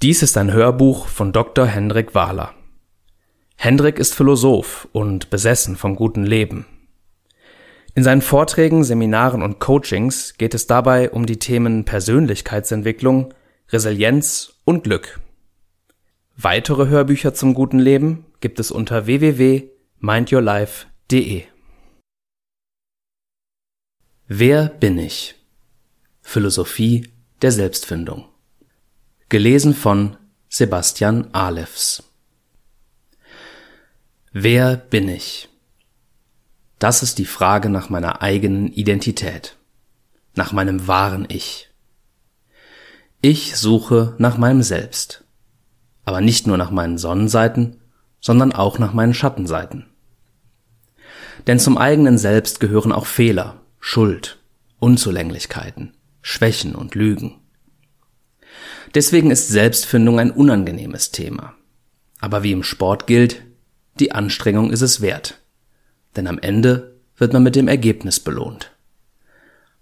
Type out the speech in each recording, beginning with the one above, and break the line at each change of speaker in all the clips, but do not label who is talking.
Dies ist ein Hörbuch von Dr. Hendrik Wahler. Hendrik ist Philosoph und besessen vom guten Leben. In seinen Vorträgen, Seminaren und Coachings geht es dabei um die Themen Persönlichkeitsentwicklung, Resilienz und Glück. Weitere Hörbücher zum guten Leben gibt es unter www.mindyourlife.de. Wer bin ich? Philosophie der Selbstfindung. Gelesen von Sebastian Alefs. Wer bin ich? Das ist die Frage nach meiner eigenen Identität, nach meinem wahren Ich. Ich suche nach meinem Selbst, aber nicht nur nach meinen Sonnenseiten, sondern auch nach meinen Schattenseiten. Denn zum eigenen Selbst gehören auch Fehler, Schuld, Unzulänglichkeiten, Schwächen und Lügen. Deswegen ist Selbstfindung ein unangenehmes Thema. Aber wie im Sport gilt, die Anstrengung ist es wert. Denn am Ende wird man mit dem Ergebnis belohnt.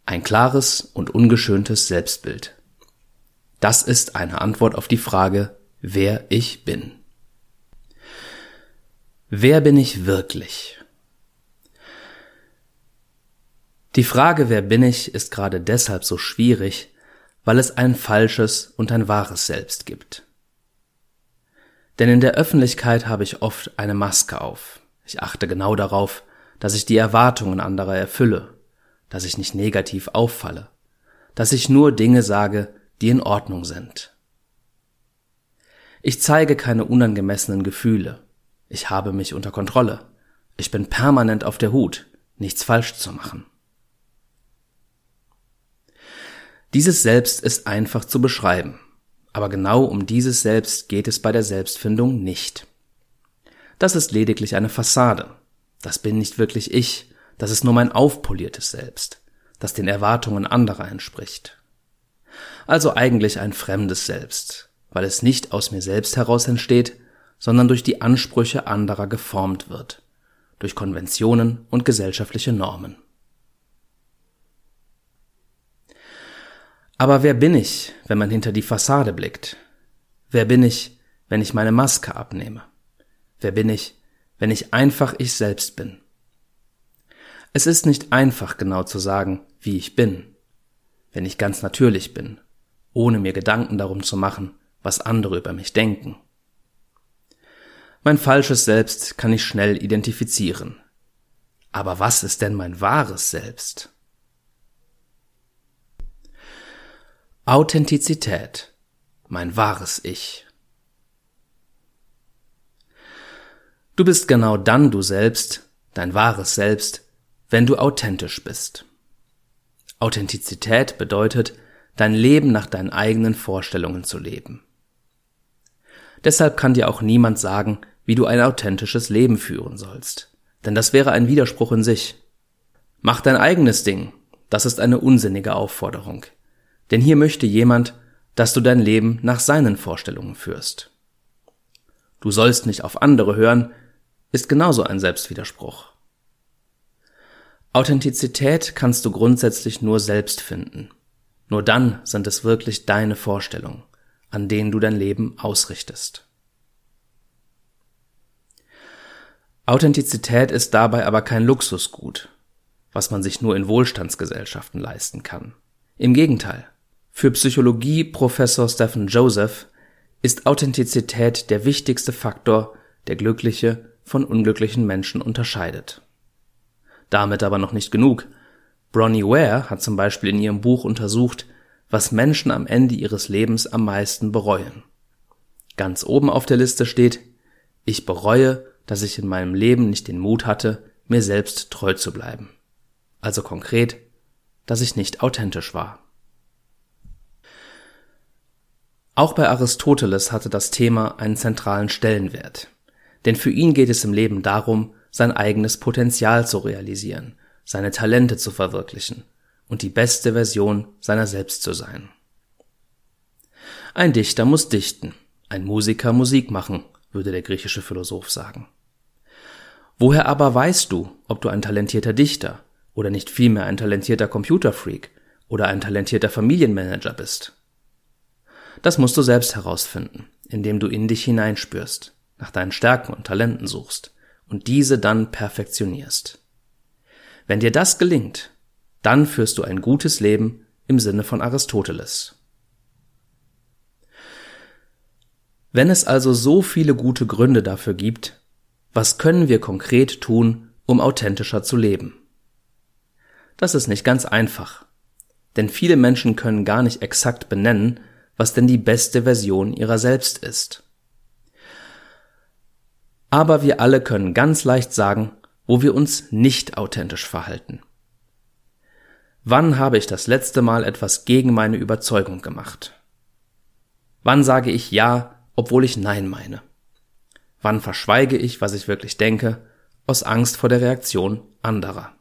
Ein klares und ungeschöntes Selbstbild. Das ist eine Antwort auf die Frage, wer ich bin. Wer bin ich wirklich? Die Frage, wer bin ich, ist gerade deshalb so schwierig, weil es ein falsches und ein wahres Selbst gibt. Denn in der Öffentlichkeit habe ich oft eine Maske auf. Ich achte genau darauf, dass ich die Erwartungen anderer erfülle, dass ich nicht negativ auffalle, dass ich nur Dinge sage, die in Ordnung sind. Ich zeige keine unangemessenen Gefühle. Ich habe mich unter Kontrolle. Ich bin permanent auf der Hut, nichts falsch zu machen. Dieses Selbst ist einfach zu beschreiben, aber genau um dieses Selbst geht es bei der Selbstfindung nicht. Das ist lediglich eine Fassade. Das bin nicht wirklich ich, das ist nur mein aufpoliertes Selbst, das den Erwartungen anderer entspricht. Also eigentlich ein fremdes Selbst, weil es nicht aus mir selbst heraus entsteht, sondern durch die Ansprüche anderer geformt wird, durch Konventionen und gesellschaftliche Normen. Aber wer bin ich, wenn man hinter die Fassade blickt? Wer bin ich, wenn ich meine Maske abnehme? Wer bin ich, wenn ich einfach ich selbst bin? Es ist nicht einfach genau zu sagen, wie ich bin, wenn ich ganz natürlich bin, ohne mir Gedanken darum zu machen, was andere über mich denken. Mein falsches Selbst kann ich schnell identifizieren. Aber was ist denn mein wahres Selbst? Authentizität, mein wahres Ich. Du bist genau dann du selbst, dein wahres Selbst, wenn du authentisch bist. Authentizität bedeutet, dein Leben nach deinen eigenen Vorstellungen zu leben. Deshalb kann dir auch niemand sagen, wie du ein authentisches Leben führen sollst, denn das wäre ein Widerspruch in sich. Mach dein eigenes Ding, das ist eine unsinnige Aufforderung. Denn hier möchte jemand, dass du dein Leben nach seinen Vorstellungen führst. Du sollst nicht auf andere hören, ist genauso ein Selbstwiderspruch. Authentizität kannst du grundsätzlich nur selbst finden. Nur dann sind es wirklich deine Vorstellungen, an denen du dein Leben ausrichtest. Authentizität ist dabei aber kein Luxusgut, was man sich nur in Wohlstandsgesellschaften leisten kann. Im Gegenteil. Für Psychologie-Professor Stephen Joseph ist Authentizität der wichtigste Faktor, der glückliche von unglücklichen Menschen unterscheidet. Damit aber noch nicht genug. Bronnie Ware hat zum Beispiel in ihrem Buch untersucht, was Menschen am Ende ihres Lebens am meisten bereuen. Ganz oben auf der Liste steht, ich bereue, dass ich in meinem Leben nicht den Mut hatte, mir selbst treu zu bleiben. Also konkret, dass ich nicht authentisch war. Auch bei Aristoteles hatte das Thema einen zentralen Stellenwert. Denn für ihn geht es im Leben darum, sein eigenes Potenzial zu realisieren, seine Talente zu verwirklichen und die beste Version seiner selbst zu sein. Ein Dichter muss dichten, ein Musiker Musik machen, würde der griechische Philosoph sagen. Woher aber weißt du, ob du ein talentierter Dichter oder nicht vielmehr ein talentierter Computerfreak oder ein talentierter Familienmanager bist? Das musst du selbst herausfinden, indem du in dich hineinspürst, nach deinen Stärken und Talenten suchst und diese dann perfektionierst. Wenn dir das gelingt, dann führst du ein gutes Leben im Sinne von Aristoteles. Wenn es also so viele gute Gründe dafür gibt, was können wir konkret tun, um authentischer zu leben? Das ist nicht ganz einfach, denn viele Menschen können gar nicht exakt benennen, was denn die beste Version ihrer selbst ist. Aber wir alle können ganz leicht sagen, wo wir uns nicht authentisch verhalten. Wann habe ich das letzte Mal etwas gegen meine Überzeugung gemacht? Wann sage ich Ja, obwohl ich Nein meine? Wann verschweige ich, was ich wirklich denke, aus Angst vor der Reaktion anderer?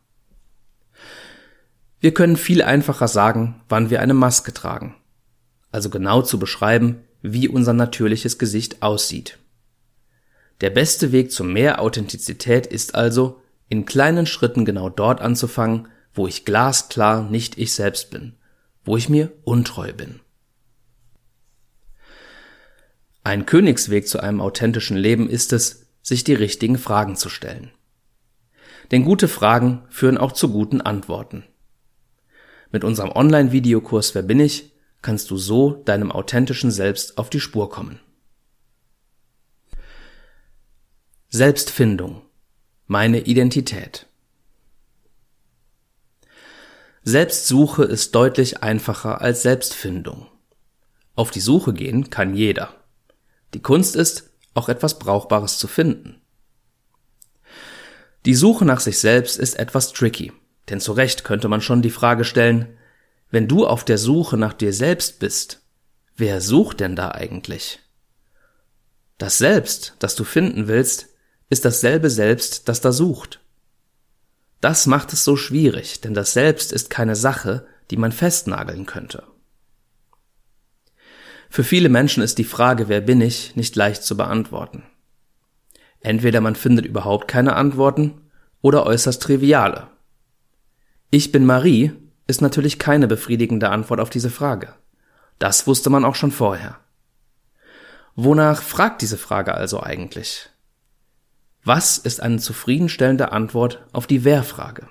Wir können viel einfacher sagen, wann wir eine Maske tragen, also genau zu beschreiben, wie unser natürliches Gesicht aussieht. Der beste Weg zu mehr Authentizität ist also, in kleinen Schritten genau dort anzufangen, wo ich glasklar nicht ich selbst bin, wo ich mir untreu bin. Ein Königsweg zu einem authentischen Leben ist es, sich die richtigen Fragen zu stellen. Denn gute Fragen führen auch zu guten Antworten. Mit unserem Online-Videokurs Wer bin ich? Kannst du so deinem authentischen Selbst auf die Spur kommen. Selbstfindung. Meine Identität. Selbstsuche ist deutlich einfacher als Selbstfindung. Auf die Suche gehen kann jeder. Die Kunst ist, auch etwas Brauchbares zu finden. Die Suche nach sich selbst ist etwas tricky, denn zu Recht könnte man schon die Frage stellen, wenn du auf der Suche nach dir selbst bist, wer sucht denn da eigentlich? Das Selbst, das du finden willst, ist dasselbe Selbst, das da sucht. Das macht es so schwierig, denn das Selbst ist keine Sache, die man festnageln könnte. Für viele Menschen ist die Frage, wer bin ich, nicht leicht zu beantworten. Entweder man findet überhaupt keine Antworten oder äußerst triviale. Ich bin Marie ist natürlich keine befriedigende Antwort auf diese Frage. Das wusste man auch schon vorher. Wonach fragt diese Frage also eigentlich? Was ist eine zufriedenstellende Antwort auf die Wer-Frage?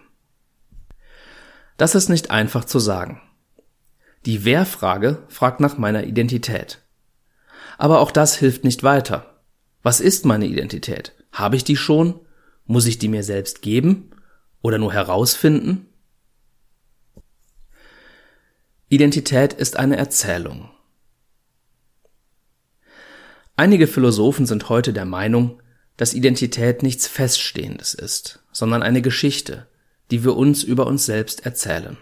Das ist nicht einfach zu sagen. Die Wer-Frage fragt nach meiner Identität. Aber auch das hilft nicht weiter. Was ist meine Identität? Habe ich die schon? Muss ich die mir selbst geben? Oder nur herausfinden? Identität ist eine Erzählung. Einige Philosophen sind heute der Meinung, dass Identität nichts Feststehendes ist, sondern eine Geschichte, die wir uns über uns selbst erzählen.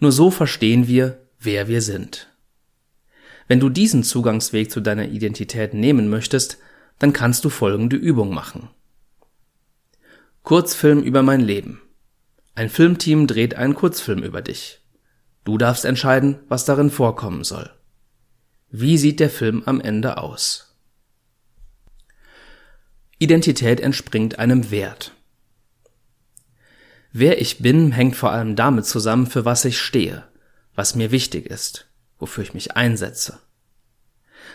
Nur so verstehen wir, wer wir sind. Wenn du diesen Zugangsweg zu deiner Identität nehmen möchtest, dann kannst du folgende Übung machen. Kurzfilm über mein Leben. Ein Filmteam dreht einen Kurzfilm über dich. Du darfst entscheiden, was darin vorkommen soll. Wie sieht der Film am Ende aus? Identität entspringt einem Wert. Wer ich bin, hängt vor allem damit zusammen, für was ich stehe, was mir wichtig ist, wofür ich mich einsetze.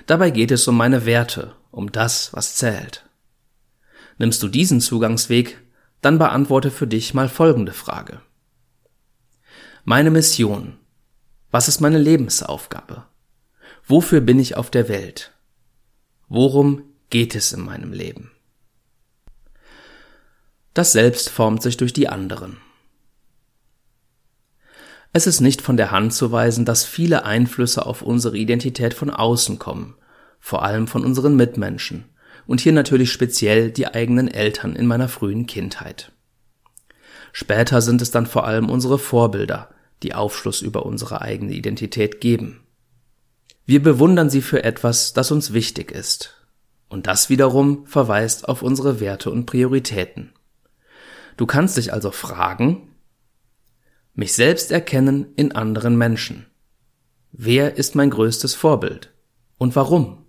Dabei geht es um meine Werte, um das, was zählt. Nimmst du diesen Zugangsweg, dann beantworte für dich mal folgende Frage. Meine Mission. Was ist meine Lebensaufgabe? Wofür bin ich auf der Welt? Worum geht es in meinem Leben? Das Selbst formt sich durch die anderen. Es ist nicht von der Hand zu weisen, dass viele Einflüsse auf unsere Identität von außen kommen, vor allem von unseren Mitmenschen und hier natürlich speziell die eigenen Eltern in meiner frühen Kindheit. Später sind es dann vor allem unsere Vorbilder, die Aufschluss über unsere eigene Identität geben. Wir bewundern sie für etwas, das uns wichtig ist. Und das wiederum verweist auf unsere Werte und Prioritäten. Du kannst dich also fragen, mich selbst erkennen in anderen Menschen. Wer ist mein größtes Vorbild? Und warum?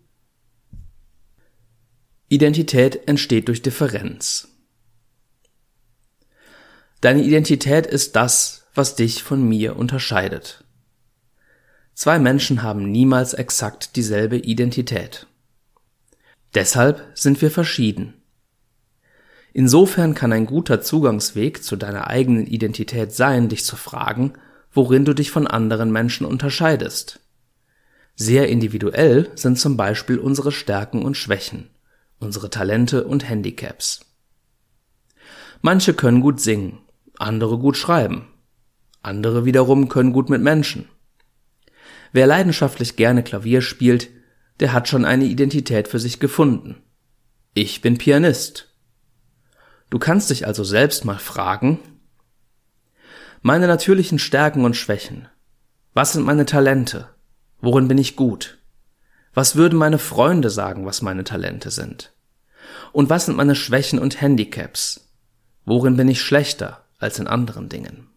Identität entsteht durch Differenz. Deine Identität ist das, was dich von mir unterscheidet. Zwei Menschen haben niemals exakt dieselbe Identität. Deshalb sind wir verschieden. Insofern kann ein guter Zugangsweg zu deiner eigenen Identität sein, dich zu fragen, worin du dich von anderen Menschen unterscheidest. Sehr individuell sind zum Beispiel unsere Stärken und Schwächen, unsere Talente und Handicaps. Manche können gut singen, andere gut schreiben, andere wiederum können gut mit Menschen. Wer leidenschaftlich gerne Klavier spielt, der hat schon eine Identität für sich gefunden. Ich bin Pianist. Du kannst dich also selbst mal fragen, meine natürlichen Stärken und Schwächen. Was sind meine Talente? Worin bin ich gut? Was würden meine Freunde sagen, was meine Talente sind? Und was sind meine Schwächen und Handicaps? Worin bin ich schlechter als in anderen Dingen?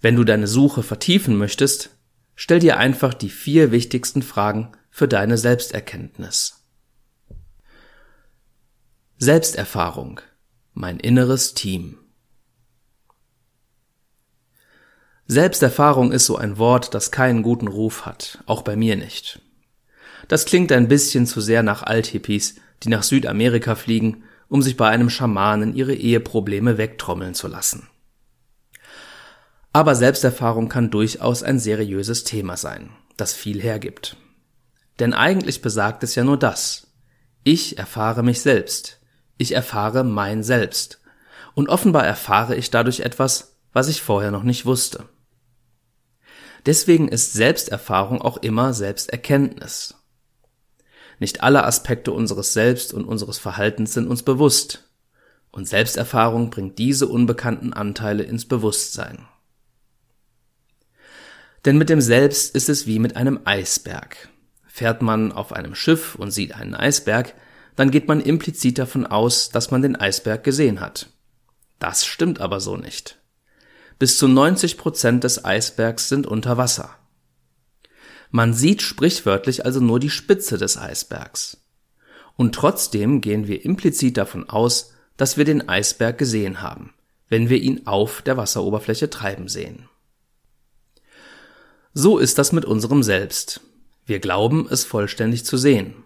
Wenn du deine Suche vertiefen möchtest, stell dir einfach die vier wichtigsten Fragen für deine Selbsterkenntnis. Selbsterfahrung. Mein inneres Team. Selbsterfahrung ist so ein Wort, das keinen guten Ruf hat, auch bei mir nicht. Das klingt ein bisschen zu sehr nach Althippies, die nach Südamerika fliegen, um sich bei einem Schamanen ihre Eheprobleme wegtrommeln zu lassen. Aber Selbsterfahrung kann durchaus ein seriöses Thema sein, das viel hergibt. Denn eigentlich besagt es ja nur das. Ich erfahre mich selbst. Ich erfahre mein Selbst. Und offenbar erfahre ich dadurch etwas, was ich vorher noch nicht wusste. Deswegen ist Selbsterfahrung auch immer Selbsterkenntnis. Nicht alle Aspekte unseres Selbst und unseres Verhaltens sind uns bewusst. Und Selbsterfahrung bringt diese unbekannten Anteile ins Bewusstsein. Denn mit dem Selbst ist es wie mit einem Eisberg. Fährt man auf einem Schiff und sieht einen Eisberg, dann geht man implizit davon aus, dass man den Eisberg gesehen hat. Das stimmt aber so nicht. Bis zu 90 Prozent des Eisbergs sind unter Wasser. Man sieht sprichwörtlich also nur die Spitze des Eisbergs. Und trotzdem gehen wir implizit davon aus, dass wir den Eisberg gesehen haben, wenn wir ihn auf der Wasseroberfläche treiben sehen. So ist das mit unserem Selbst. Wir glauben, es vollständig zu sehen.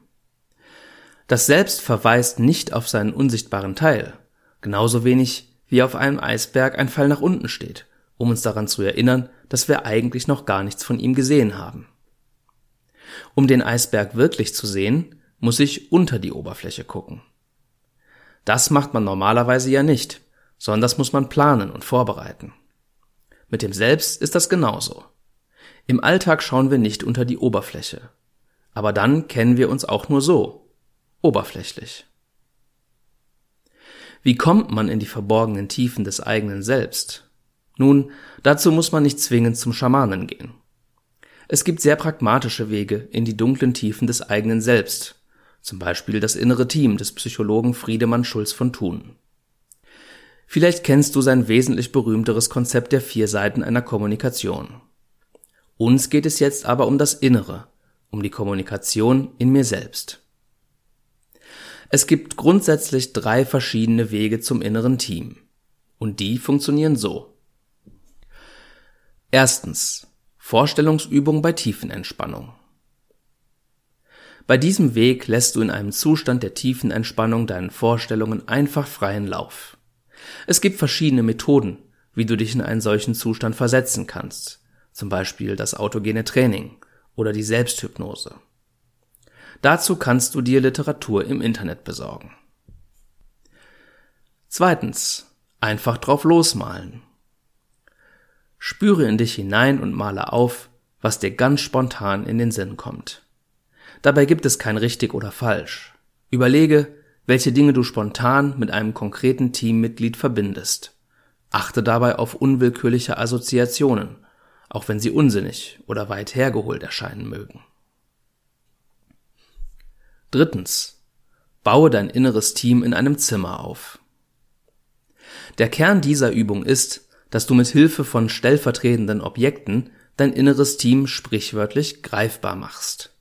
Das Selbst verweist nicht auf seinen unsichtbaren Teil, genauso wenig wie auf einem Eisberg ein Fall nach unten steht, um uns daran zu erinnern, dass wir eigentlich noch gar nichts von ihm gesehen haben. Um den Eisberg wirklich zu sehen, muss ich unter die Oberfläche gucken. Das macht man normalerweise ja nicht, sondern das muss man planen und vorbereiten. Mit dem Selbst ist das genauso. Im Alltag schauen wir nicht unter die Oberfläche. Aber dann kennen wir uns auch nur so, oberflächlich. Wie kommt man in die verborgenen Tiefen des eigenen Selbst? Nun, dazu muss man nicht zwingend zum Schamanen gehen. Es gibt sehr pragmatische Wege in die dunklen Tiefen des eigenen Selbst, zum Beispiel das innere Team des Psychologen Friedemann Schulz von Thun. Vielleicht kennst du sein wesentlich berühmteres Konzept der vier Seiten einer Kommunikation. Uns geht es jetzt aber um das Innere, um die Kommunikation in mir selbst. Es gibt grundsätzlich drei verschiedene Wege zum inneren Team. Und die funktionieren so. Erstens. Vorstellungsübung bei Tiefenentspannung. Bei diesem Weg lässt du in einem Zustand der tiefen Entspannung deinen Vorstellungen einfach freien Lauf. Es gibt verschiedene Methoden, wie du dich in einen solchen Zustand versetzen kannst zum Beispiel das autogene Training oder die Selbsthypnose. Dazu kannst du dir Literatur im Internet besorgen. Zweitens, einfach drauf losmalen. Spüre in dich hinein und male auf, was dir ganz spontan in den Sinn kommt. Dabei gibt es kein richtig oder falsch. Überlege, welche Dinge du spontan mit einem konkreten Teammitglied verbindest. Achte dabei auf unwillkürliche Assoziationen auch wenn sie unsinnig oder weit hergeholt erscheinen mögen. Drittens. Baue dein inneres Team in einem Zimmer auf. Der Kern dieser Übung ist, dass du mit Hilfe von stellvertretenden Objekten dein inneres Team sprichwörtlich greifbar machst.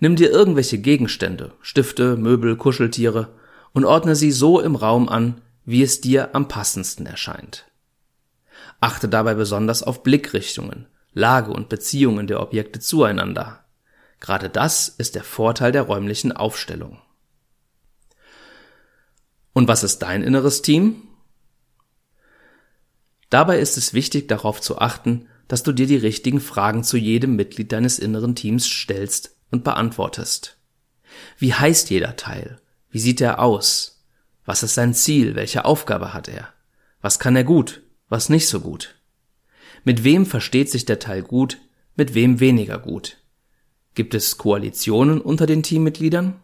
Nimm dir irgendwelche Gegenstände, Stifte, Möbel, Kuscheltiere und ordne sie so im Raum an, wie es dir am passendsten erscheint. Achte dabei besonders auf Blickrichtungen, Lage und Beziehungen der Objekte zueinander. Gerade das ist der Vorteil der räumlichen Aufstellung. Und was ist dein inneres Team? Dabei ist es wichtig darauf zu achten, dass du dir die richtigen Fragen zu jedem Mitglied deines inneren Teams stellst und beantwortest. Wie heißt jeder Teil? Wie sieht er aus? Was ist sein Ziel? Welche Aufgabe hat er? Was kann er gut? Was nicht so gut? Mit wem versteht sich der Teil gut? Mit wem weniger gut? Gibt es Koalitionen unter den Teammitgliedern?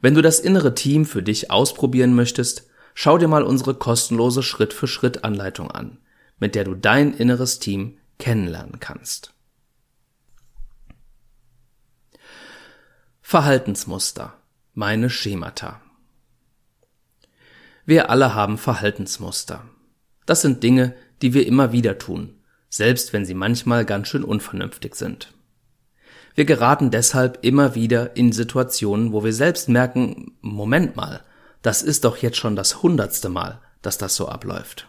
Wenn du das innere Team für dich ausprobieren möchtest, schau dir mal unsere kostenlose Schritt-für-Schritt-Anleitung an, mit der du dein inneres Team kennenlernen kannst. Verhaltensmuster. Meine Schemata. Wir alle haben Verhaltensmuster. Das sind Dinge, die wir immer wieder tun, selbst wenn sie manchmal ganz schön unvernünftig sind. Wir geraten deshalb immer wieder in Situationen, wo wir selbst merken, Moment mal, das ist doch jetzt schon das hundertste Mal, dass das so abläuft.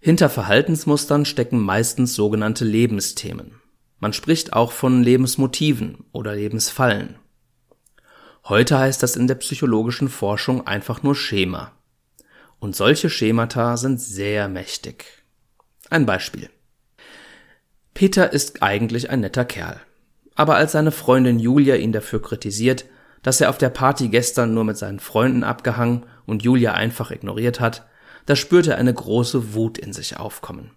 Hinter Verhaltensmustern stecken meistens sogenannte Lebensthemen. Man spricht auch von Lebensmotiven oder Lebensfallen. Heute heißt das in der psychologischen Forschung einfach nur Schema. Und solche Schemata sind sehr mächtig. Ein Beispiel. Peter ist eigentlich ein netter Kerl. Aber als seine Freundin Julia ihn dafür kritisiert, dass er auf der Party gestern nur mit seinen Freunden abgehangen und Julia einfach ignoriert hat, da spürt er eine große Wut in sich aufkommen.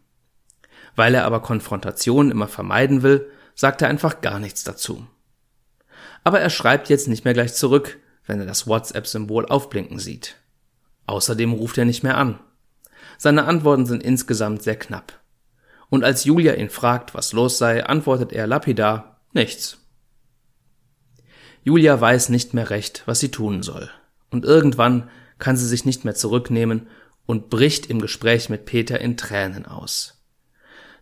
Weil er aber Konfrontation immer vermeiden will, sagt er einfach gar nichts dazu. Aber er schreibt jetzt nicht mehr gleich zurück, wenn er das WhatsApp-Symbol aufblinken sieht. Außerdem ruft er nicht mehr an. Seine Antworten sind insgesamt sehr knapp. Und als Julia ihn fragt, was los sei, antwortet er lapidar nichts. Julia weiß nicht mehr recht, was sie tun soll. Und irgendwann kann sie sich nicht mehr zurücknehmen und bricht im Gespräch mit Peter in Tränen aus.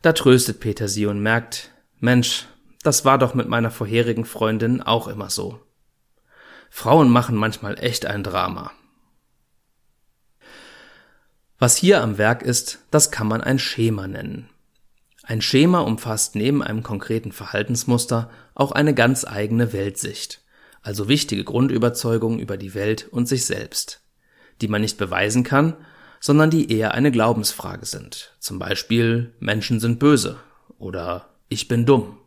Da tröstet Peter sie und merkt, Mensch, das war doch mit meiner vorherigen Freundin auch immer so. Frauen machen manchmal echt ein Drama. Was hier am Werk ist, das kann man ein Schema nennen. Ein Schema umfasst neben einem konkreten Verhaltensmuster auch eine ganz eigene Weltsicht, also wichtige Grundüberzeugungen über die Welt und sich selbst, die man nicht beweisen kann, sondern die eher eine Glaubensfrage sind. Zum Beispiel Menschen sind böse oder ich bin dumm.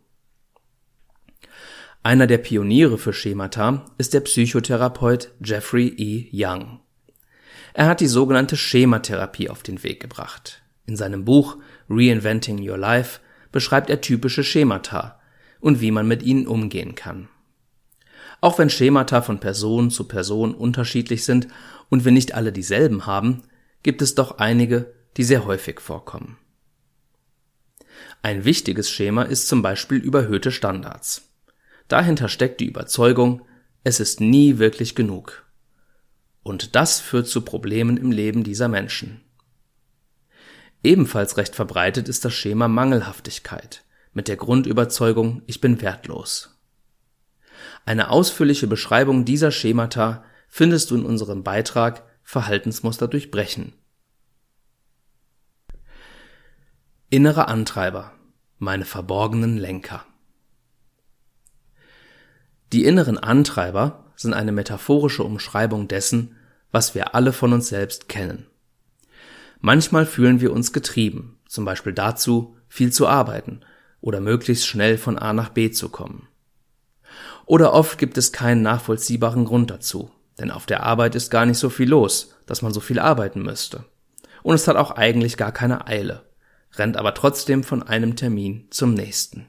Einer der Pioniere für Schemata ist der Psychotherapeut Jeffrey E. Young. Er hat die sogenannte Schematherapie auf den Weg gebracht. In seinem Buch Reinventing Your Life beschreibt er typische Schemata und wie man mit ihnen umgehen kann. Auch wenn Schemata von Person zu Person unterschiedlich sind und wir nicht alle dieselben haben, gibt es doch einige, die sehr häufig vorkommen. Ein wichtiges Schema ist zum Beispiel überhöhte Standards. Dahinter steckt die Überzeugung, es ist nie wirklich genug. Und das führt zu Problemen im Leben dieser Menschen. Ebenfalls recht verbreitet ist das Schema Mangelhaftigkeit mit der Grundüberzeugung, ich bin wertlos. Eine ausführliche Beschreibung dieser Schemata findest du in unserem Beitrag Verhaltensmuster durchbrechen. Innere Antreiber, meine verborgenen Lenker. Die inneren Antreiber sind eine metaphorische Umschreibung dessen, was wir alle von uns selbst kennen. Manchmal fühlen wir uns getrieben, zum Beispiel dazu, viel zu arbeiten oder möglichst schnell von A nach B zu kommen. Oder oft gibt es keinen nachvollziehbaren Grund dazu, denn auf der Arbeit ist gar nicht so viel los, dass man so viel arbeiten müsste. Und es hat auch eigentlich gar keine Eile, rennt aber trotzdem von einem Termin zum nächsten.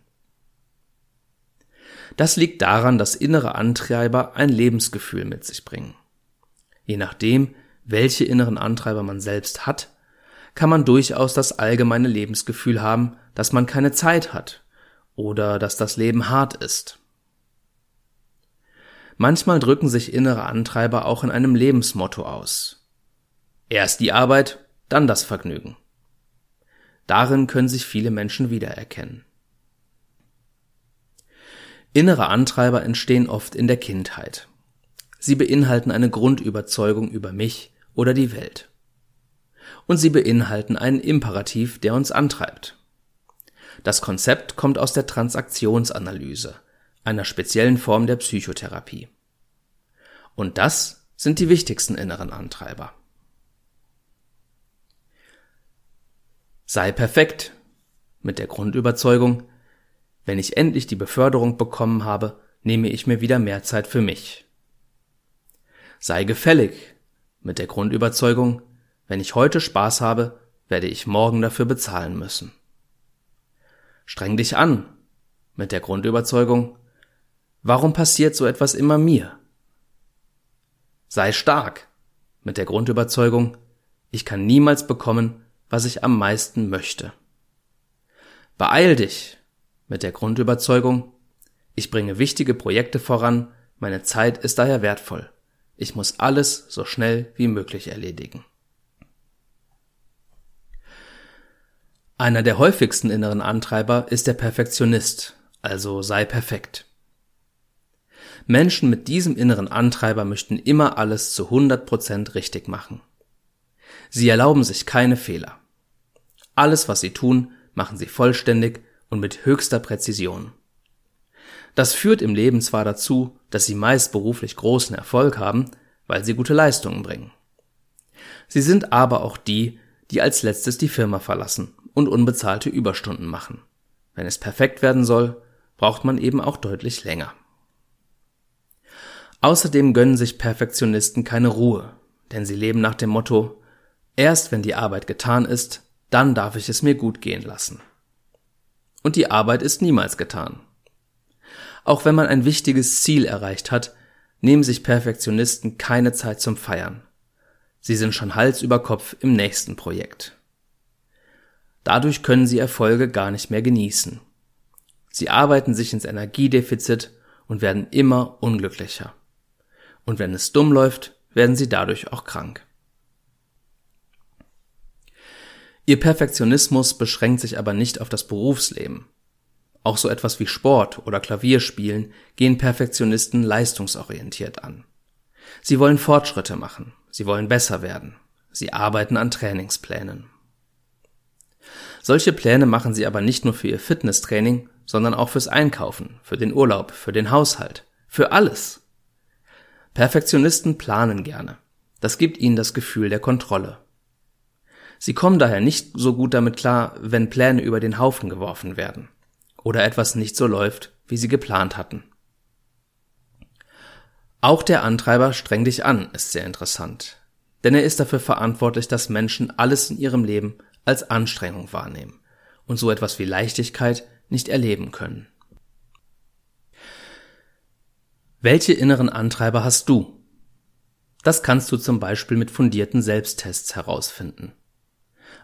Das liegt daran, dass innere Antreiber ein Lebensgefühl mit sich bringen. Je nachdem, welche inneren Antreiber man selbst hat, kann man durchaus das allgemeine Lebensgefühl haben, dass man keine Zeit hat oder dass das Leben hart ist. Manchmal drücken sich innere Antreiber auch in einem Lebensmotto aus. Erst die Arbeit, dann das Vergnügen. Darin können sich viele Menschen wiedererkennen. Innere Antreiber entstehen oft in der Kindheit. Sie beinhalten eine Grundüberzeugung über mich oder die Welt. und sie beinhalten einen Imperativ, der uns antreibt. Das Konzept kommt aus der Transaktionsanalyse, einer speziellen Form der Psychotherapie. Und das sind die wichtigsten inneren Antreiber. Sei perfekt mit der Grundüberzeugung, wenn ich endlich die Beförderung bekommen habe, nehme ich mir wieder mehr Zeit für mich. Sei gefällig mit der Grundüberzeugung, wenn ich heute Spaß habe, werde ich morgen dafür bezahlen müssen. Streng dich an mit der Grundüberzeugung, warum passiert so etwas immer mir? Sei stark mit der Grundüberzeugung, ich kann niemals bekommen, was ich am meisten möchte. Beeil dich mit der Grundüberzeugung, ich bringe wichtige Projekte voran, meine Zeit ist daher wertvoll. Ich muss alles so schnell wie möglich erledigen. Einer der häufigsten inneren Antreiber ist der Perfektionist, also sei perfekt. Menschen mit diesem inneren Antreiber möchten immer alles zu 100% richtig machen. Sie erlauben sich keine Fehler. Alles, was sie tun, machen sie vollständig und mit höchster Präzision. Das führt im Leben zwar dazu, dass sie meist beruflich großen Erfolg haben, weil sie gute Leistungen bringen. Sie sind aber auch die, die als letztes die Firma verlassen und unbezahlte Überstunden machen. Wenn es perfekt werden soll, braucht man eben auch deutlich länger. Außerdem gönnen sich Perfektionisten keine Ruhe, denn sie leben nach dem Motto, erst wenn die Arbeit getan ist, dann darf ich es mir gut gehen lassen. Und die Arbeit ist niemals getan. Auch wenn man ein wichtiges Ziel erreicht hat, nehmen sich Perfektionisten keine Zeit zum Feiern. Sie sind schon Hals über Kopf im nächsten Projekt. Dadurch können sie Erfolge gar nicht mehr genießen. Sie arbeiten sich ins Energiedefizit und werden immer unglücklicher. Und wenn es dumm läuft, werden sie dadurch auch krank. Ihr Perfektionismus beschränkt sich aber nicht auf das Berufsleben. Auch so etwas wie Sport oder Klavierspielen gehen Perfektionisten leistungsorientiert an. Sie wollen Fortschritte machen, sie wollen besser werden, sie arbeiten an Trainingsplänen. Solche Pläne machen sie aber nicht nur für ihr Fitnesstraining, sondern auch fürs Einkaufen, für den Urlaub, für den Haushalt, für alles. Perfektionisten planen gerne. Das gibt ihnen das Gefühl der Kontrolle. Sie kommen daher nicht so gut damit klar, wenn Pläne über den Haufen geworfen werden oder etwas nicht so läuft, wie sie geplant hatten. Auch der Antreiber streng dich an ist sehr interessant, denn er ist dafür verantwortlich, dass Menschen alles in ihrem Leben als Anstrengung wahrnehmen und so etwas wie Leichtigkeit nicht erleben können. Welche inneren Antreiber hast du? Das kannst du zum Beispiel mit fundierten Selbsttests herausfinden.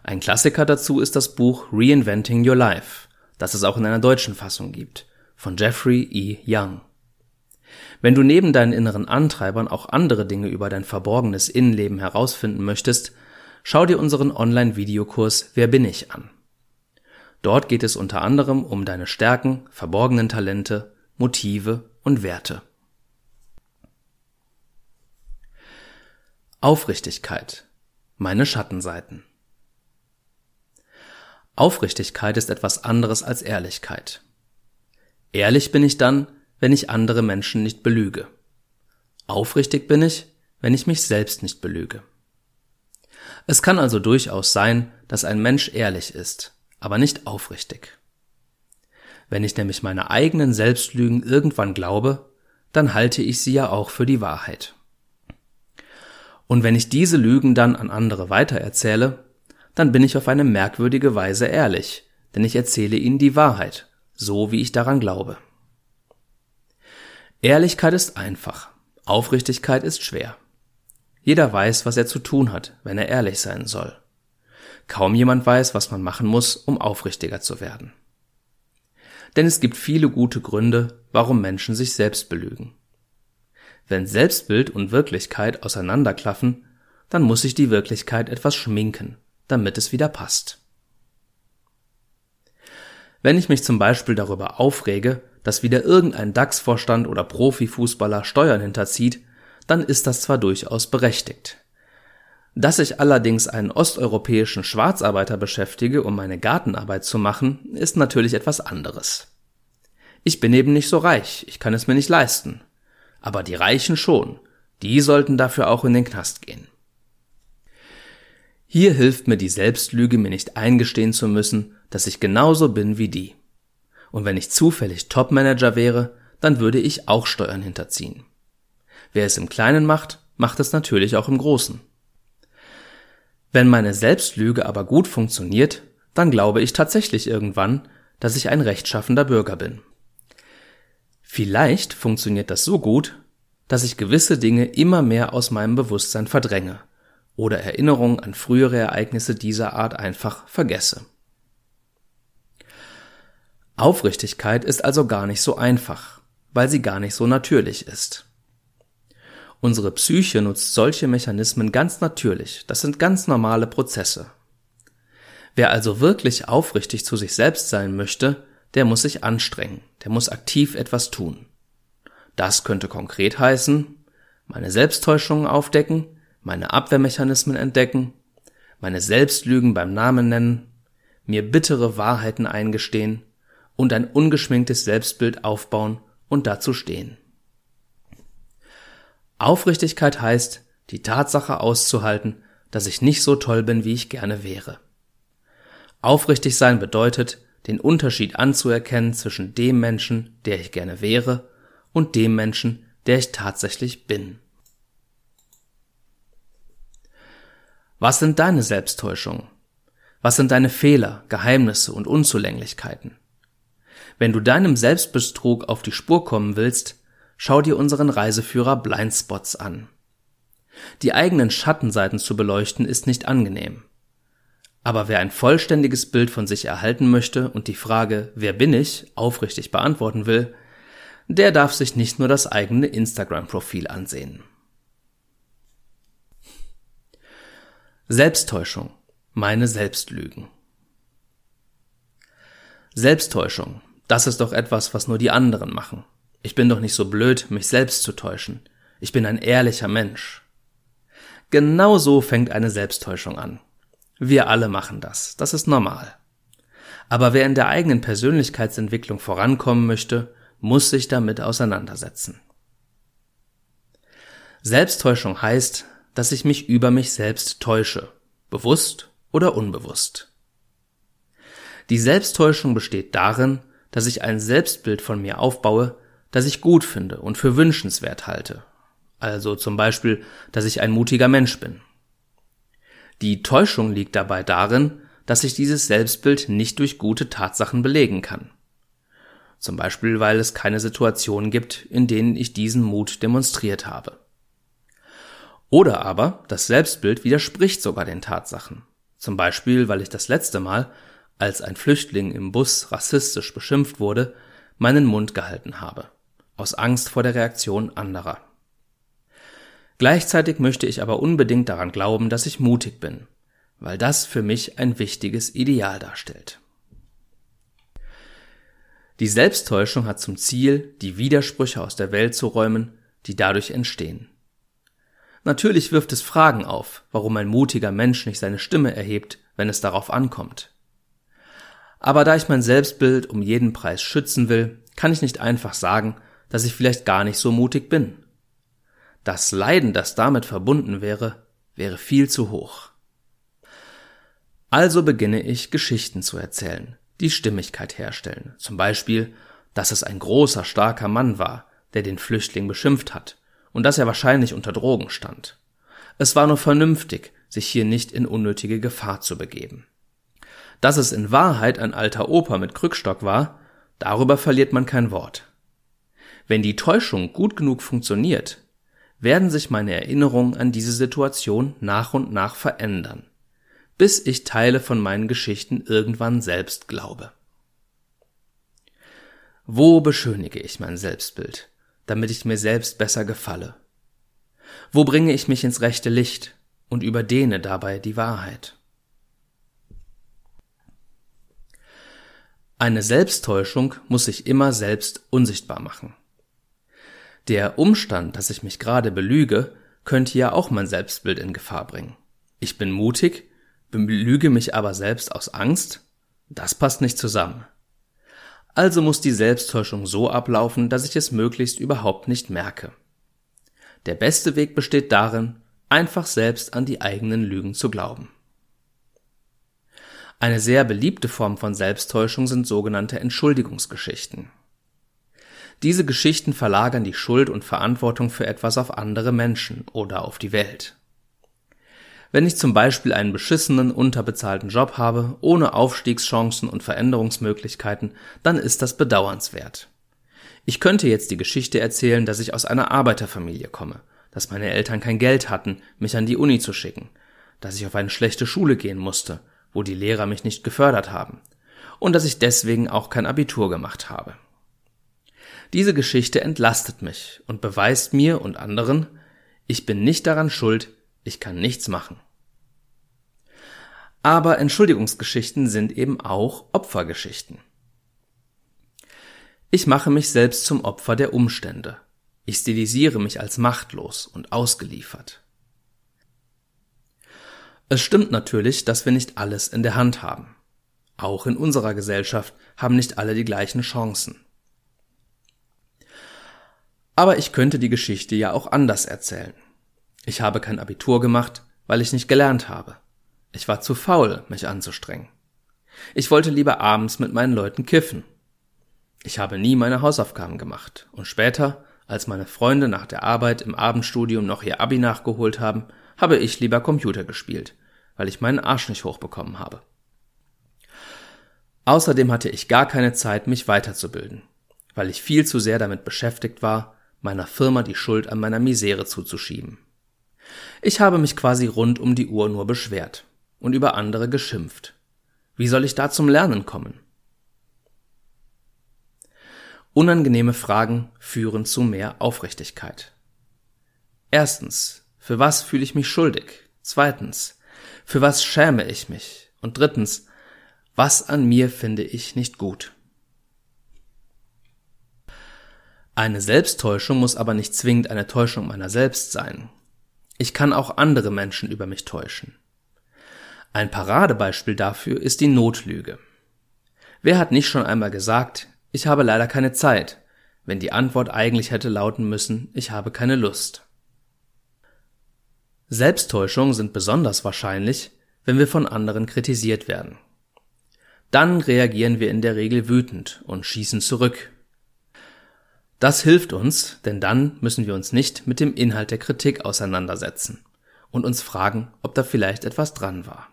Ein Klassiker dazu ist das Buch Reinventing Your Life, das es auch in einer deutschen Fassung gibt, von Jeffrey E. Young. Wenn du neben deinen inneren Antreibern auch andere Dinge über dein verborgenes Innenleben herausfinden möchtest, schau dir unseren Online-Videokurs Wer bin ich an. Dort geht es unter anderem um deine Stärken, verborgenen Talente, Motive und Werte. Aufrichtigkeit. Meine Schattenseiten. Aufrichtigkeit ist etwas anderes als Ehrlichkeit. Ehrlich bin ich dann, wenn ich andere Menschen nicht belüge. Aufrichtig bin ich, wenn ich mich selbst nicht belüge. Es kann also durchaus sein, dass ein Mensch ehrlich ist, aber nicht aufrichtig. Wenn ich nämlich meine eigenen Selbstlügen irgendwann glaube, dann halte ich sie ja auch für die Wahrheit. Und wenn ich diese Lügen dann an andere weitererzähle, dann bin ich auf eine merkwürdige Weise ehrlich, denn ich erzähle ihnen die Wahrheit, so wie ich daran glaube. Ehrlichkeit ist einfach, Aufrichtigkeit ist schwer. Jeder weiß, was er zu tun hat, wenn er ehrlich sein soll. Kaum jemand weiß, was man machen muss, um aufrichtiger zu werden. Denn es gibt viele gute Gründe, warum Menschen sich selbst belügen. Wenn Selbstbild und Wirklichkeit auseinanderklaffen, dann muss sich die Wirklichkeit etwas schminken, damit es wieder passt. Wenn ich mich zum Beispiel darüber aufrege, dass wieder irgendein DAX-Vorstand oder Profifußballer Steuern hinterzieht, dann ist das zwar durchaus berechtigt. Dass ich allerdings einen osteuropäischen Schwarzarbeiter beschäftige, um meine Gartenarbeit zu machen, ist natürlich etwas anderes. Ich bin eben nicht so reich, ich kann es mir nicht leisten. Aber die Reichen schon, die sollten dafür auch in den Knast gehen. Hier hilft mir die Selbstlüge, mir nicht eingestehen zu müssen, dass ich genauso bin wie die. Und wenn ich zufällig Topmanager wäre, dann würde ich auch Steuern hinterziehen. Wer es im Kleinen macht, macht es natürlich auch im Großen. Wenn meine Selbstlüge aber gut funktioniert, dann glaube ich tatsächlich irgendwann, dass ich ein rechtschaffender Bürger bin. Vielleicht funktioniert das so gut, dass ich gewisse Dinge immer mehr aus meinem Bewusstsein verdränge oder Erinnerungen an frühere Ereignisse dieser Art einfach vergesse. Aufrichtigkeit ist also gar nicht so einfach, weil sie gar nicht so natürlich ist. Unsere Psyche nutzt solche Mechanismen ganz natürlich, das sind ganz normale Prozesse. Wer also wirklich aufrichtig zu sich selbst sein möchte, der muss sich anstrengen, der muss aktiv etwas tun. Das könnte konkret heißen, meine Selbsttäuschungen aufdecken, meine Abwehrmechanismen entdecken, meine Selbstlügen beim Namen nennen, mir bittere Wahrheiten eingestehen und ein ungeschminktes Selbstbild aufbauen und dazu stehen. Aufrichtigkeit heißt, die Tatsache auszuhalten, dass ich nicht so toll bin, wie ich gerne wäre. Aufrichtig sein bedeutet, den Unterschied anzuerkennen zwischen dem Menschen, der ich gerne wäre, und dem Menschen, der ich tatsächlich bin. Was sind deine Selbsttäuschungen? Was sind deine Fehler, Geheimnisse und Unzulänglichkeiten? Wenn du deinem Selbstbetrug auf die Spur kommen willst, schau dir unseren Reiseführer Blindspots an. Die eigenen Schattenseiten zu beleuchten ist nicht angenehm. Aber wer ein vollständiges Bild von sich erhalten möchte und die Frage, wer bin ich, aufrichtig beantworten will, der darf sich nicht nur das eigene Instagram-Profil ansehen. Selbsttäuschung. Meine Selbstlügen. Selbsttäuschung. Das ist doch etwas, was nur die anderen machen. Ich bin doch nicht so blöd, mich selbst zu täuschen. Ich bin ein ehrlicher Mensch. Genau so fängt eine Selbsttäuschung an. Wir alle machen das. Das ist normal. Aber wer in der eigenen Persönlichkeitsentwicklung vorankommen möchte, muss sich damit auseinandersetzen. Selbsttäuschung heißt, dass ich mich über mich selbst täusche, bewusst oder unbewusst. Die Selbsttäuschung besteht darin, dass ich ein Selbstbild von mir aufbaue, das ich gut finde und für wünschenswert halte. Also zum Beispiel, dass ich ein mutiger Mensch bin. Die Täuschung liegt dabei darin, dass ich dieses Selbstbild nicht durch gute Tatsachen belegen kann. Zum Beispiel, weil es keine Situationen gibt, in denen ich diesen Mut demonstriert habe. Oder aber das Selbstbild widerspricht sogar den Tatsachen. Zum Beispiel, weil ich das letzte Mal, als ein Flüchtling im Bus rassistisch beschimpft wurde, meinen Mund gehalten habe. Aus Angst vor der Reaktion anderer. Gleichzeitig möchte ich aber unbedingt daran glauben, dass ich mutig bin, weil das für mich ein wichtiges Ideal darstellt. Die Selbsttäuschung hat zum Ziel, die Widersprüche aus der Welt zu räumen, die dadurch entstehen. Natürlich wirft es Fragen auf, warum ein mutiger Mensch nicht seine Stimme erhebt, wenn es darauf ankommt. Aber da ich mein Selbstbild um jeden Preis schützen will, kann ich nicht einfach sagen, dass ich vielleicht gar nicht so mutig bin. Das Leiden, das damit verbunden wäre, wäre viel zu hoch. Also beginne ich Geschichten zu erzählen, die Stimmigkeit herstellen. Zum Beispiel, dass es ein großer, starker Mann war, der den Flüchtling beschimpft hat und dass er wahrscheinlich unter Drogen stand. Es war nur vernünftig, sich hier nicht in unnötige Gefahr zu begeben. Dass es in Wahrheit ein alter Opa mit Krückstock war, darüber verliert man kein Wort. Wenn die Täuschung gut genug funktioniert, werden sich meine Erinnerungen an diese Situation nach und nach verändern bis ich Teile von meinen Geschichten irgendwann selbst glaube. Wo beschönige ich mein Selbstbild, damit ich mir selbst besser gefalle? Wo bringe ich mich ins rechte Licht und überdehne dabei die Wahrheit? Eine Selbsttäuschung muss sich immer selbst unsichtbar machen. Der Umstand, dass ich mich gerade belüge, könnte ja auch mein Selbstbild in Gefahr bringen. Ich bin mutig, belüge mich aber selbst aus Angst? Das passt nicht zusammen. Also muss die Selbsttäuschung so ablaufen, dass ich es möglichst überhaupt nicht merke. Der beste Weg besteht darin, einfach selbst an die eigenen Lügen zu glauben. Eine sehr beliebte Form von Selbsttäuschung sind sogenannte Entschuldigungsgeschichten. Diese Geschichten verlagern die Schuld und Verantwortung für etwas auf andere Menschen oder auf die Welt. Wenn ich zum Beispiel einen beschissenen, unterbezahlten Job habe, ohne Aufstiegschancen und Veränderungsmöglichkeiten, dann ist das bedauernswert. Ich könnte jetzt die Geschichte erzählen, dass ich aus einer Arbeiterfamilie komme, dass meine Eltern kein Geld hatten, mich an die Uni zu schicken, dass ich auf eine schlechte Schule gehen musste, wo die Lehrer mich nicht gefördert haben, und dass ich deswegen auch kein Abitur gemacht habe. Diese Geschichte entlastet mich und beweist mir und anderen, ich bin nicht daran schuld, ich kann nichts machen. Aber Entschuldigungsgeschichten sind eben auch Opfergeschichten. Ich mache mich selbst zum Opfer der Umstände. Ich stilisiere mich als machtlos und ausgeliefert. Es stimmt natürlich, dass wir nicht alles in der Hand haben. Auch in unserer Gesellschaft haben nicht alle die gleichen Chancen. Aber ich könnte die Geschichte ja auch anders erzählen. Ich habe kein Abitur gemacht, weil ich nicht gelernt habe. Ich war zu faul, mich anzustrengen. Ich wollte lieber abends mit meinen Leuten kiffen. Ich habe nie meine Hausaufgaben gemacht. Und später, als meine Freunde nach der Arbeit im Abendstudium noch ihr Abi nachgeholt haben, habe ich lieber Computer gespielt, weil ich meinen Arsch nicht hochbekommen habe. Außerdem hatte ich gar keine Zeit, mich weiterzubilden, weil ich viel zu sehr damit beschäftigt war, meiner Firma die Schuld an meiner Misere zuzuschieben. Ich habe mich quasi rund um die Uhr nur beschwert und über andere geschimpft. Wie soll ich da zum Lernen kommen? Unangenehme Fragen führen zu mehr Aufrichtigkeit. Erstens, für was fühle ich mich schuldig? Zweitens, für was schäme ich mich? Und drittens, was an mir finde ich nicht gut? Eine Selbsttäuschung muss aber nicht zwingend eine Täuschung meiner selbst sein. Ich kann auch andere Menschen über mich täuschen. Ein Paradebeispiel dafür ist die Notlüge. Wer hat nicht schon einmal gesagt, ich habe leider keine Zeit, wenn die Antwort eigentlich hätte lauten müssen, ich habe keine Lust. Selbsttäuschungen sind besonders wahrscheinlich, wenn wir von anderen kritisiert werden. Dann reagieren wir in der Regel wütend und schießen zurück, das hilft uns, denn dann müssen wir uns nicht mit dem Inhalt der Kritik auseinandersetzen und uns fragen, ob da vielleicht etwas dran war.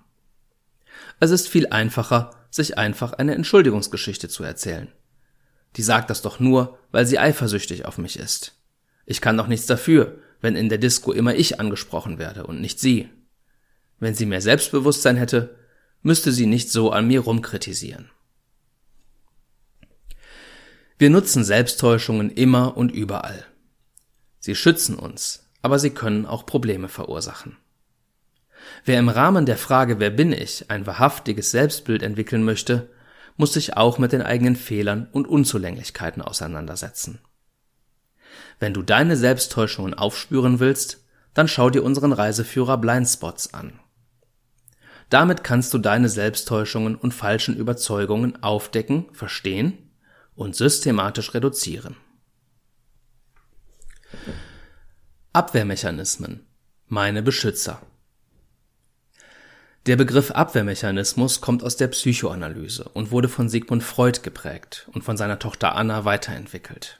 Es ist viel einfacher, sich einfach eine Entschuldigungsgeschichte zu erzählen. Die sagt das doch nur, weil sie eifersüchtig auf mich ist. Ich kann doch nichts dafür, wenn in der Disco immer ich angesprochen werde und nicht sie. Wenn sie mehr Selbstbewusstsein hätte, müsste sie nicht so an mir rumkritisieren. Wir nutzen Selbsttäuschungen immer und überall. Sie schützen uns, aber sie können auch Probleme verursachen. Wer im Rahmen der Frage Wer bin ich ein wahrhaftiges Selbstbild entwickeln möchte, muss sich auch mit den eigenen Fehlern und Unzulänglichkeiten auseinandersetzen. Wenn du deine Selbsttäuschungen aufspüren willst, dann schau dir unseren Reiseführer Blindspots an. Damit kannst du deine Selbsttäuschungen und falschen Überzeugungen aufdecken, verstehen und systematisch reduzieren. Abwehrmechanismen. Meine Beschützer. Der Begriff Abwehrmechanismus kommt aus der Psychoanalyse und wurde von Sigmund Freud geprägt und von seiner Tochter Anna weiterentwickelt.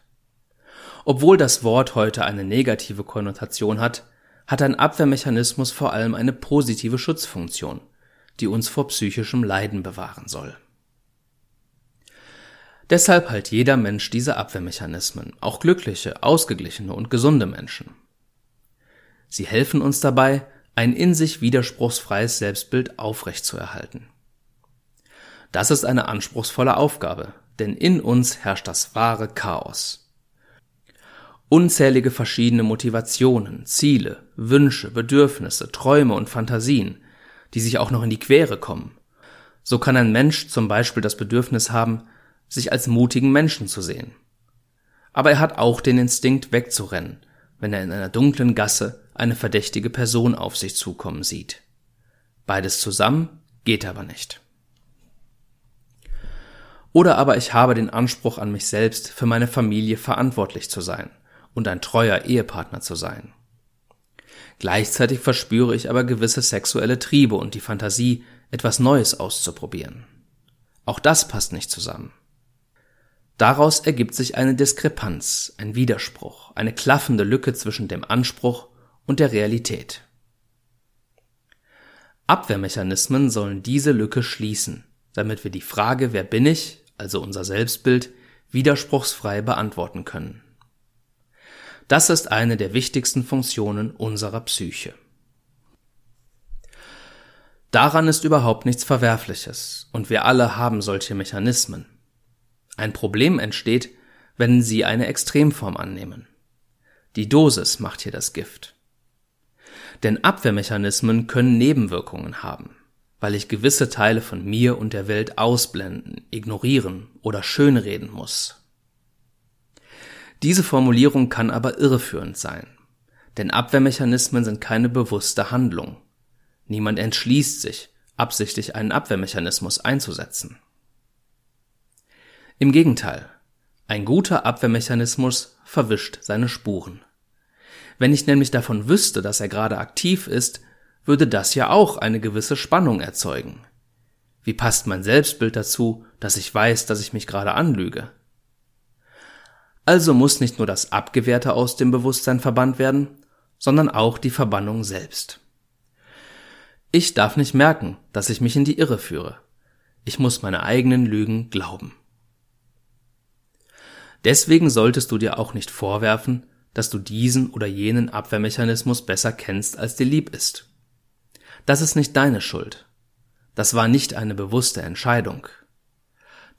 Obwohl das Wort heute eine negative Konnotation hat, hat ein Abwehrmechanismus vor allem eine positive Schutzfunktion, die uns vor psychischem Leiden bewahren soll. Deshalb hat jeder Mensch diese Abwehrmechanismen, auch glückliche, ausgeglichene und gesunde Menschen. Sie helfen uns dabei, ein in sich widerspruchsfreies Selbstbild aufrechtzuerhalten. Das ist eine anspruchsvolle Aufgabe, denn in uns herrscht das wahre Chaos. Unzählige verschiedene Motivationen, Ziele, Wünsche, Bedürfnisse, Träume und Fantasien, die sich auch noch in die Quere kommen. So kann ein Mensch zum Beispiel das Bedürfnis haben, sich als mutigen Menschen zu sehen. Aber er hat auch den Instinkt wegzurennen, wenn er in einer dunklen Gasse eine verdächtige Person auf sich zukommen sieht. Beides zusammen geht aber nicht. Oder aber ich habe den Anspruch an mich selbst, für meine Familie verantwortlich zu sein und ein treuer Ehepartner zu sein. Gleichzeitig verspüre ich aber gewisse sexuelle Triebe und die Fantasie, etwas Neues auszuprobieren. Auch das passt nicht zusammen. Daraus ergibt sich eine Diskrepanz, ein Widerspruch, eine klaffende Lücke zwischen dem Anspruch und der Realität. Abwehrmechanismen sollen diese Lücke schließen, damit wir die Frage, wer bin ich, also unser Selbstbild, widerspruchsfrei beantworten können. Das ist eine der wichtigsten Funktionen unserer Psyche. Daran ist überhaupt nichts Verwerfliches, und wir alle haben solche Mechanismen. Ein Problem entsteht, wenn sie eine Extremform annehmen. Die Dosis macht hier das Gift. Denn Abwehrmechanismen können Nebenwirkungen haben, weil ich gewisse Teile von mir und der Welt ausblenden, ignorieren oder schönreden muss. Diese Formulierung kann aber irreführend sein, denn Abwehrmechanismen sind keine bewusste Handlung. Niemand entschließt sich, absichtlich einen Abwehrmechanismus einzusetzen. Im Gegenteil, ein guter Abwehrmechanismus verwischt seine Spuren. Wenn ich nämlich davon wüsste, dass er gerade aktiv ist, würde das ja auch eine gewisse Spannung erzeugen. Wie passt mein Selbstbild dazu, dass ich weiß, dass ich mich gerade anlüge? Also muss nicht nur das Abgewehrte aus dem Bewusstsein verbannt werden, sondern auch die Verbannung selbst. Ich darf nicht merken, dass ich mich in die Irre führe. Ich muss meine eigenen Lügen glauben. Deswegen solltest du dir auch nicht vorwerfen, dass du diesen oder jenen Abwehrmechanismus besser kennst, als dir lieb ist. Das ist nicht deine Schuld. Das war nicht eine bewusste Entscheidung.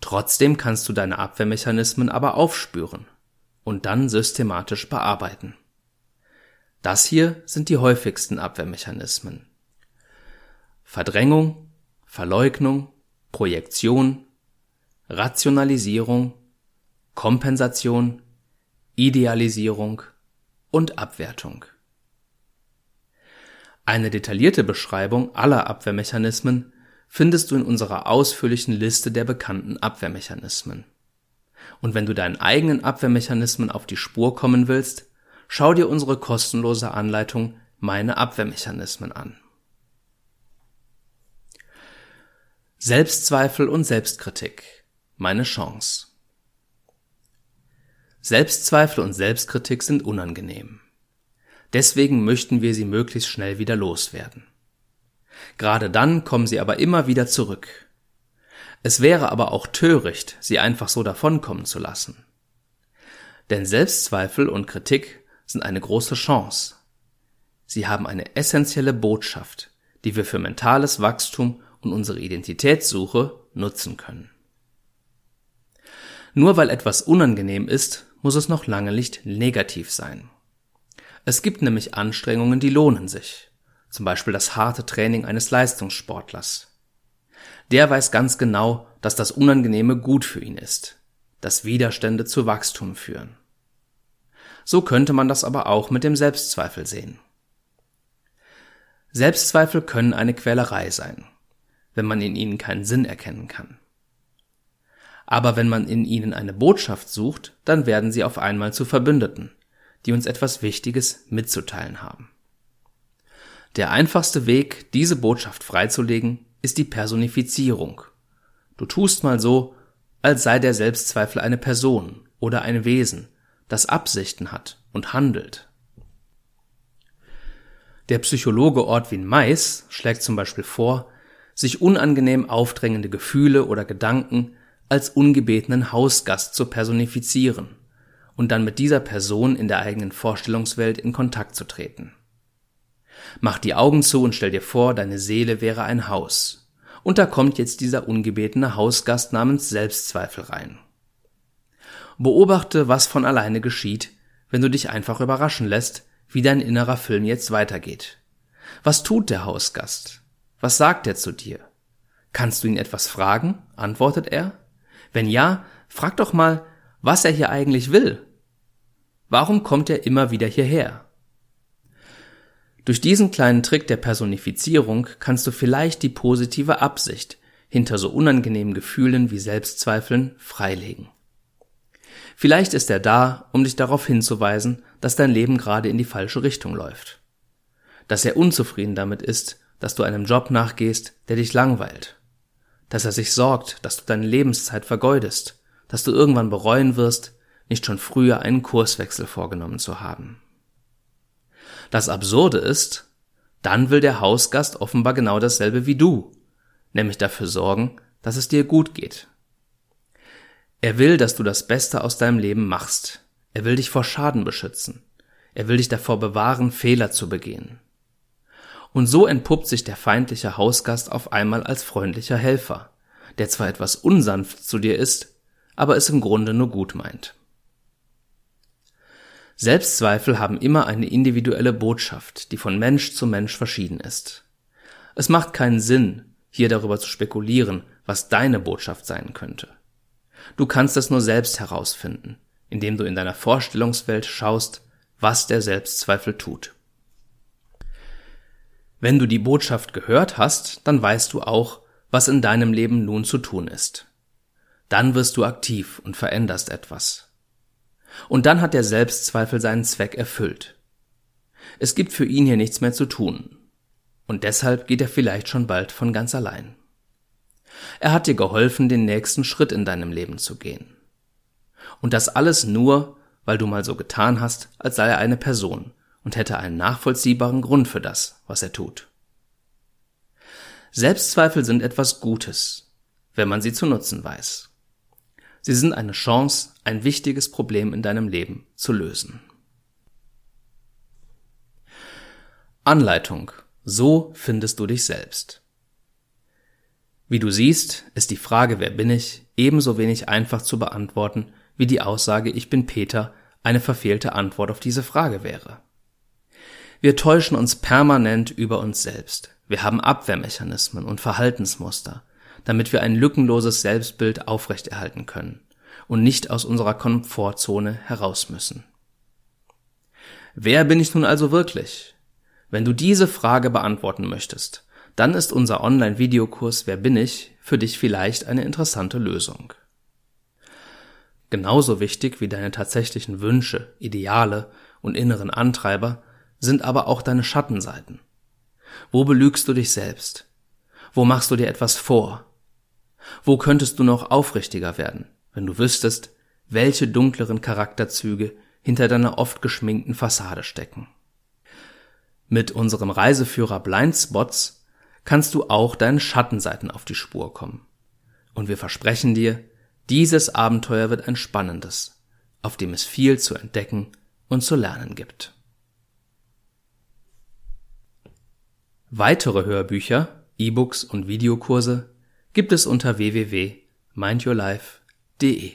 Trotzdem kannst du deine Abwehrmechanismen aber aufspüren und dann systematisch bearbeiten. Das hier sind die häufigsten Abwehrmechanismen. Verdrängung, Verleugnung, Projektion, Rationalisierung, Kompensation, Idealisierung und Abwertung. Eine detaillierte Beschreibung aller Abwehrmechanismen findest du in unserer ausführlichen Liste der bekannten Abwehrmechanismen. Und wenn du deinen eigenen Abwehrmechanismen auf die Spur kommen willst, schau dir unsere kostenlose Anleitung Meine Abwehrmechanismen an. Selbstzweifel und Selbstkritik. Meine Chance. Selbstzweifel und Selbstkritik sind unangenehm. Deswegen möchten wir sie möglichst schnell wieder loswerden. Gerade dann kommen sie aber immer wieder zurück. Es wäre aber auch töricht, sie einfach so davonkommen zu lassen. Denn Selbstzweifel und Kritik sind eine große Chance. Sie haben eine essentielle Botschaft, die wir für mentales Wachstum und unsere Identitätssuche nutzen können. Nur weil etwas unangenehm ist, muss es noch lange nicht negativ sein. Es gibt nämlich Anstrengungen, die lohnen sich. Zum Beispiel das harte Training eines Leistungssportlers der weiß ganz genau, dass das Unangenehme gut für ihn ist, dass Widerstände zu Wachstum führen. So könnte man das aber auch mit dem Selbstzweifel sehen. Selbstzweifel können eine Quälerei sein, wenn man in ihnen keinen Sinn erkennen kann. Aber wenn man in ihnen eine Botschaft sucht, dann werden sie auf einmal zu Verbündeten, die uns etwas Wichtiges mitzuteilen haben. Der einfachste Weg, diese Botschaft freizulegen, ist die Personifizierung. Du tust mal so, als sei der Selbstzweifel eine Person oder ein Wesen, das Absichten hat und handelt. Der Psychologe Ortwin Mais schlägt zum Beispiel vor, sich unangenehm aufdrängende Gefühle oder Gedanken als ungebetenen Hausgast zu personifizieren und dann mit dieser Person in der eigenen Vorstellungswelt in Kontakt zu treten. Mach die Augen zu und stell dir vor, deine Seele wäre ein Haus. Und da kommt jetzt dieser ungebetene Hausgast namens Selbstzweifel rein. Beobachte, was von alleine geschieht, wenn du dich einfach überraschen lässt, wie dein innerer Film jetzt weitergeht. Was tut der Hausgast? Was sagt er zu dir? Kannst du ihn etwas fragen? antwortet er. Wenn ja, frag doch mal, was er hier eigentlich will. Warum kommt er immer wieder hierher? Durch diesen kleinen Trick der Personifizierung kannst du vielleicht die positive Absicht hinter so unangenehmen Gefühlen wie Selbstzweifeln freilegen. Vielleicht ist er da, um dich darauf hinzuweisen, dass dein Leben gerade in die falsche Richtung läuft. Dass er unzufrieden damit ist, dass du einem Job nachgehst, der dich langweilt. Dass er sich sorgt, dass du deine Lebenszeit vergeudest, dass du irgendwann bereuen wirst, nicht schon früher einen Kurswechsel vorgenommen zu haben. Das Absurde ist, dann will der Hausgast offenbar genau dasselbe wie du, nämlich dafür sorgen, dass es dir gut geht. Er will, dass du das Beste aus deinem Leben machst. Er will dich vor Schaden beschützen. Er will dich davor bewahren, Fehler zu begehen. Und so entpuppt sich der feindliche Hausgast auf einmal als freundlicher Helfer, der zwar etwas unsanft zu dir ist, aber es im Grunde nur gut meint. Selbstzweifel haben immer eine individuelle Botschaft, die von Mensch zu Mensch verschieden ist. Es macht keinen Sinn, hier darüber zu spekulieren, was deine Botschaft sein könnte. Du kannst es nur selbst herausfinden, indem du in deiner Vorstellungswelt schaust, was der Selbstzweifel tut. Wenn du die Botschaft gehört hast, dann weißt du auch, was in deinem Leben nun zu tun ist. Dann wirst du aktiv und veränderst etwas. Und dann hat der Selbstzweifel seinen Zweck erfüllt. Es gibt für ihn hier nichts mehr zu tun. Und deshalb geht er vielleicht schon bald von ganz allein. Er hat dir geholfen, den nächsten Schritt in deinem Leben zu gehen. Und das alles nur, weil du mal so getan hast, als sei er eine Person und hätte einen nachvollziehbaren Grund für das, was er tut. Selbstzweifel sind etwas Gutes, wenn man sie zu nutzen weiß. Sie sind eine Chance, ein wichtiges Problem in deinem Leben zu lösen. Anleitung. So findest du dich selbst. Wie du siehst, ist die Frage, wer bin ich, ebenso wenig einfach zu beantworten, wie die Aussage, ich bin Peter, eine verfehlte Antwort auf diese Frage wäre. Wir täuschen uns permanent über uns selbst. Wir haben Abwehrmechanismen und Verhaltensmuster, damit wir ein lückenloses Selbstbild aufrechterhalten können und nicht aus unserer Komfortzone heraus müssen. Wer bin ich nun also wirklich? Wenn du diese Frage beantworten möchtest, dann ist unser Online-Videokurs Wer bin ich für dich vielleicht eine interessante Lösung. Genauso wichtig wie deine tatsächlichen Wünsche, Ideale und inneren Antreiber sind aber auch deine Schattenseiten. Wo belügst du dich selbst? Wo machst du dir etwas vor? Wo könntest du noch aufrichtiger werden, wenn du wüsstest, welche dunkleren Charakterzüge hinter deiner oft geschminkten Fassade stecken? Mit unserem Reiseführer Blindspots kannst du auch deinen Schattenseiten auf die Spur kommen. Und wir versprechen dir, dieses Abenteuer wird ein spannendes, auf dem es viel zu entdecken und zu lernen gibt. Weitere Hörbücher, E-Books und Videokurse gibt es unter www.mindyourlife.de